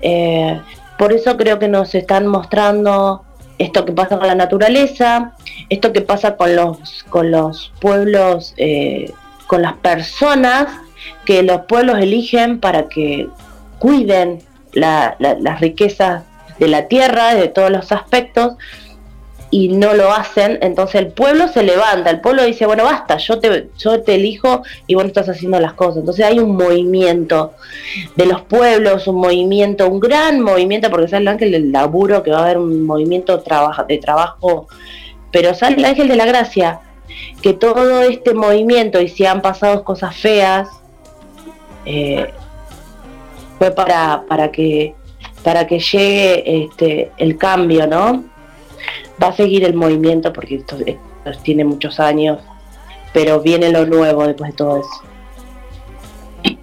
Eh, por eso creo que nos están mostrando esto que pasa con la naturaleza, esto que pasa con los, con los pueblos, eh, con las personas que los pueblos eligen para que cuiden las riquezas de la tierra, de todos los aspectos, y no lo hacen, entonces el pueblo se levanta, el pueblo dice, bueno, basta, yo te, yo te elijo y vos no estás haciendo las cosas. Entonces hay un movimiento de los pueblos, un movimiento, un gran movimiento, porque sale el ángel del laburo, que va a haber un movimiento de trabajo, pero sale el ángel de la gracia, que todo este movimiento, y si han pasado cosas feas, eh, fue para, para que para que llegue este, el cambio, ¿no? Va a seguir el movimiento porque esto, tiene muchos años, pero viene lo nuevo después de todo eso.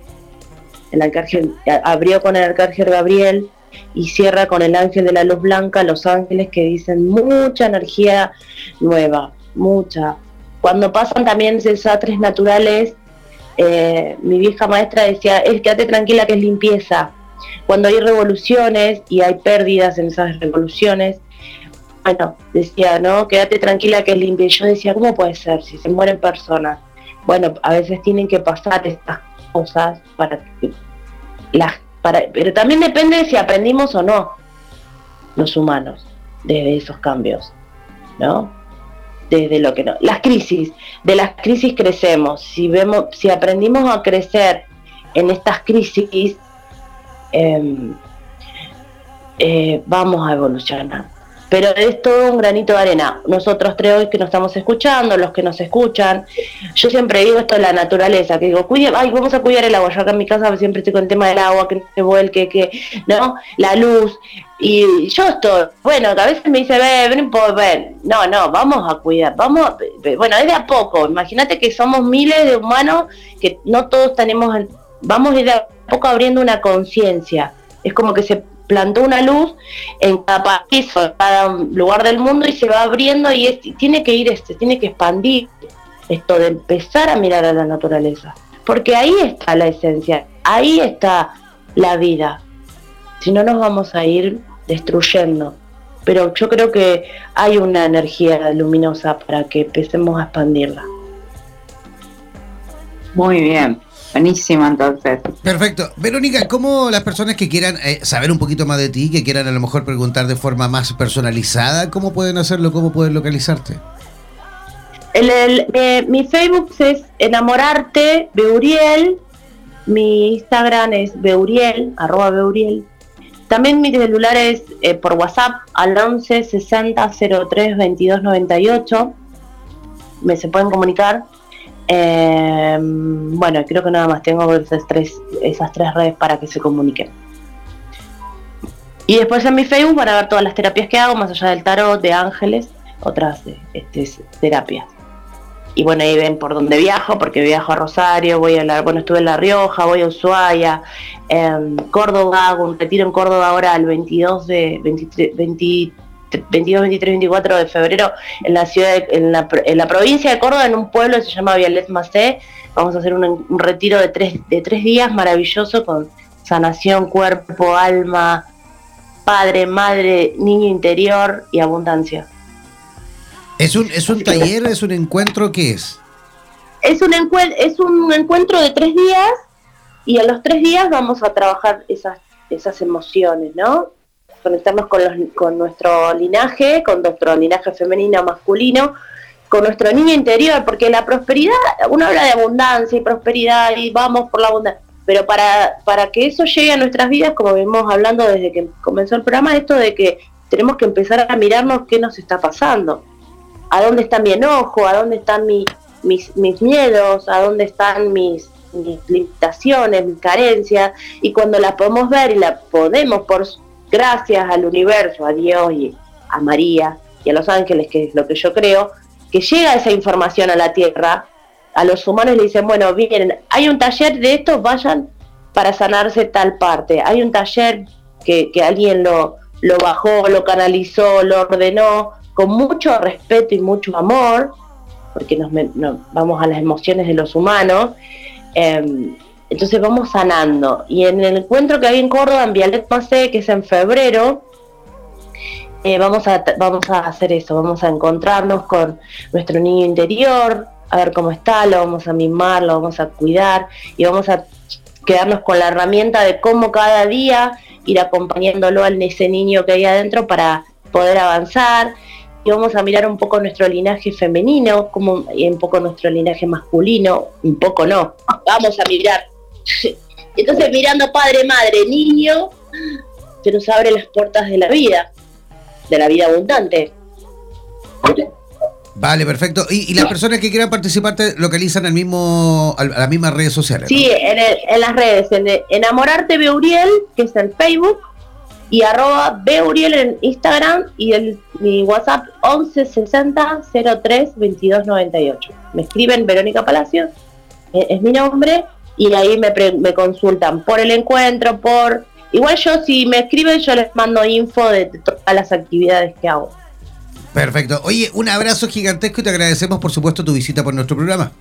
El arcángel abrió con el arcángel Gabriel y cierra con el ángel de la luz blanca, los ángeles que dicen mucha energía nueva, mucha. Cuando pasan también desastres naturales, eh, mi vieja maestra decía, es quédate tranquila que es limpieza. Cuando hay revoluciones y hay pérdidas en esas revoluciones, bueno, decía, ¿no? Quédate tranquila que es limpia. Yo decía, ¿cómo puede ser si se mueren personas? Bueno, a veces tienen que pasar estas cosas para que las para, pero también depende de si aprendimos o no los humanos de esos cambios, ¿no? Desde lo que no. Las crisis, de las crisis crecemos. Si vemos, si aprendimos a crecer en estas crisis, em, eh, vamos a evolucionar pero es todo un granito de arena. Nosotros tres hoy que nos estamos escuchando, los que nos escuchan, yo siempre digo esto de la naturaleza, que digo, cuide, ay, vamos a cuidar el agua. Yo acá en mi casa siempre estoy con el tema del agua, que no se vuelque, que, ¿no? La luz. Y yo estoy, bueno, a veces me dice, ven, ven, no, no, vamos a cuidar, vamos, bueno, es de a poco, imagínate que somos miles de humanos que no todos tenemos, vamos de a poco abriendo una conciencia, es como que se plantó una luz en cada país en cada lugar del mundo y se va abriendo y tiene que ir este, tiene que expandir esto de empezar a mirar a la naturaleza. Porque ahí está la esencia, ahí está la vida. Si no nos vamos a ir destruyendo. Pero yo creo que hay una energía luminosa para que empecemos a expandirla. Muy bien. Buenísimo, entonces. Perfecto. Verónica, ¿cómo las personas que quieran eh, saber un poquito más de ti, que quieran a lo mejor preguntar de forma más personalizada, cómo pueden hacerlo, cómo pueden localizarte? El, mi Facebook es Enamorarte Beuriel, mi Instagram es Beuriel, arroba Beuriel. También mi celular es eh, por WhatsApp al 11 60 03 22 98. Me se pueden comunicar. Eh, bueno, creo que nada más tengo esas tres, esas tres redes para que se comuniquen. Y después en mi Facebook van a ver todas las terapias que hago, más allá del tarot, de ángeles, otras este, terapias. Y bueno, ahí ven por dónde viajo, porque viajo a Rosario, voy a la, bueno, estuve en La Rioja, voy a Ushuaia, en Córdoba, hago un retiro en Córdoba ahora el 22 de 23, 23 22, 23, 24 de febrero en la ciudad, en, la, en, la, provincia de Córdoba, en un pueblo que se llama Vialet Macé. Vamos a hacer un, retiro de tres, de tres días maravilloso con sanación, cuerpo, alma, padre, madre, niño interior y abundancia. ¿Es un, es un taller, es un encuentro qué es? Es un, es un encuentro de tres días y a los tres días vamos a trabajar esas, esas emociones, ¿no? Conectarnos con, los, con nuestro linaje, con nuestro linaje femenino masculino, con nuestro niño interior, porque la prosperidad, uno habla de abundancia y prosperidad y vamos por la abundancia, pero para, para que eso llegue a nuestras vidas, como venimos hablando desde que comenzó el programa, esto de que tenemos que empezar a mirarnos qué nos está pasando, a dónde está mi enojo, a dónde están mis, mis miedos, a dónde están mis, mis limitaciones, mis carencias, y cuando las podemos ver y la podemos por gracias al universo, a Dios y a María y a los ángeles, que es lo que yo creo, que llega esa información a la Tierra, a los humanos le dicen, bueno, vienen, hay un taller de estos, vayan para sanarse tal parte, hay un taller que, alguien lo, lo bajó, lo canalizó, lo ordenó, con mucho respeto y mucho amor, porque nos, vamos a las emociones de los humanos, em, entonces vamos sanando. Y en el encuentro que hay en Córdoba, en Vialet Macé, que es en febrero, eh, vamos, a, vamos a hacer eso, vamos a encontrarnos con nuestro niño interior, a ver cómo está, lo vamos a mimar, lo vamos a cuidar y vamos a quedarnos con la herramienta de cómo cada día ir acompañándolo a ese niño que hay adentro para poder avanzar y vamos a mirar un poco nuestro linaje femenino, como, y un poco nuestro linaje masculino, un poco no, vamos a mirar Entonces mirando padre, madre, niño, se nos abre las puertas de la vida, de la vida abundante. Vale, perfecto. ¿Y, las personas que quieran participar te localizan al mismo, a las mismas redes sociales? Sí, en, las redes, en Enamorarte Beuriel, que es en Facebook, y arroba Beuriel en Instagram y el, mi WhatsApp 1160 03 2298. Me escriben Verónica Palacio, eh, es mi nombre, y ahí me, me consultan por el encuentro, por... Igual yo si me escriben yo les mando info de todas las actividades que hago. Perfecto. Oye, un abrazo gigantesco y te agradecemos por supuesto tu visita por nuestro programa.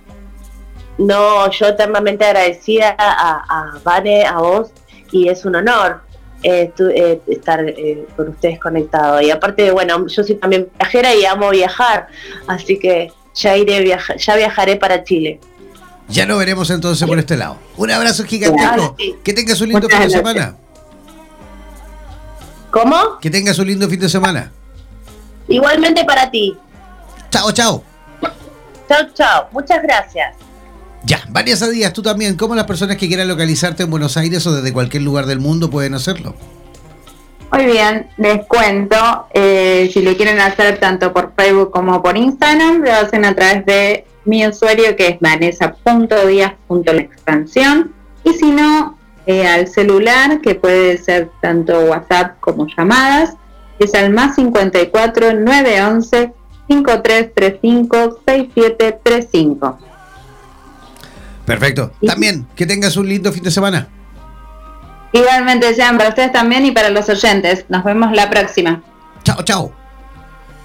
No, yo eternamente agradecida a, a Vane, a vos, y es un honor. eh, eh, estar eh, con ustedes conectado. Y aparte, bueno, yo soy también viajera y amo viajar, así que ya iré ya viajaré para Chile. Ya lo veremos entonces por este lado. Un abrazo gigantesco. Que tengas un lindo fin de semana. ¿Cómo? Que tengas un lindo fin de semana. Igualmente para ti. Chao, chao. Chao, chao. Muchas gracias. Ya, varias días tú también. ¿Cómo las personas que quieran localizarte en Buenos Aires o desde cualquier lugar del mundo pueden hacerlo? Muy bien, les cuento. Eh, si lo quieren hacer tanto por Facebook como por Instagram, lo hacen a través de mi usuario que es vanessa.díaz.la Y si no, eh, al celular, que puede ser tanto WhatsApp como llamadas, es al más 54 911 5335 6735. Perfecto. También, que tengas un lindo fin de semana. Igualmente, Jean, para ustedes también y para los oyentes. Nos vemos la próxima. Chao, chao.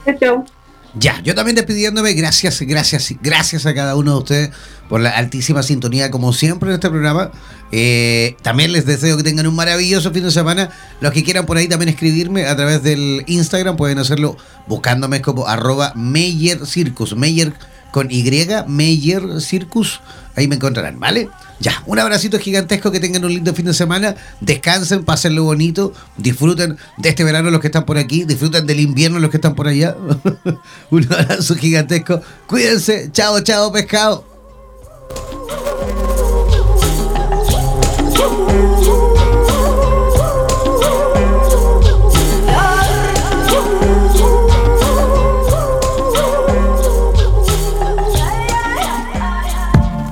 Chao, chao. Ya, yo también despidiéndome, gracias, gracias, gracias a cada uno de ustedes por la altísima sintonía, como siempre en este programa. Eh, también les deseo que tengan un maravilloso fin de semana. Los que quieran por ahí también escribirme a través del Instagram pueden hacerlo buscándome como arroba Meyer Circus. Meyer con Y, Meyer Circus. Ahí me encontrarán, ¿vale? Ya, un abracito gigantesco, que tengan un lindo fin de semana, descansen, pásenlo bonito, disfruten de este verano los que están por aquí, disfruten del invierno los que están por allá. un abrazo gigantesco, cuídense, chao, chao, pescado.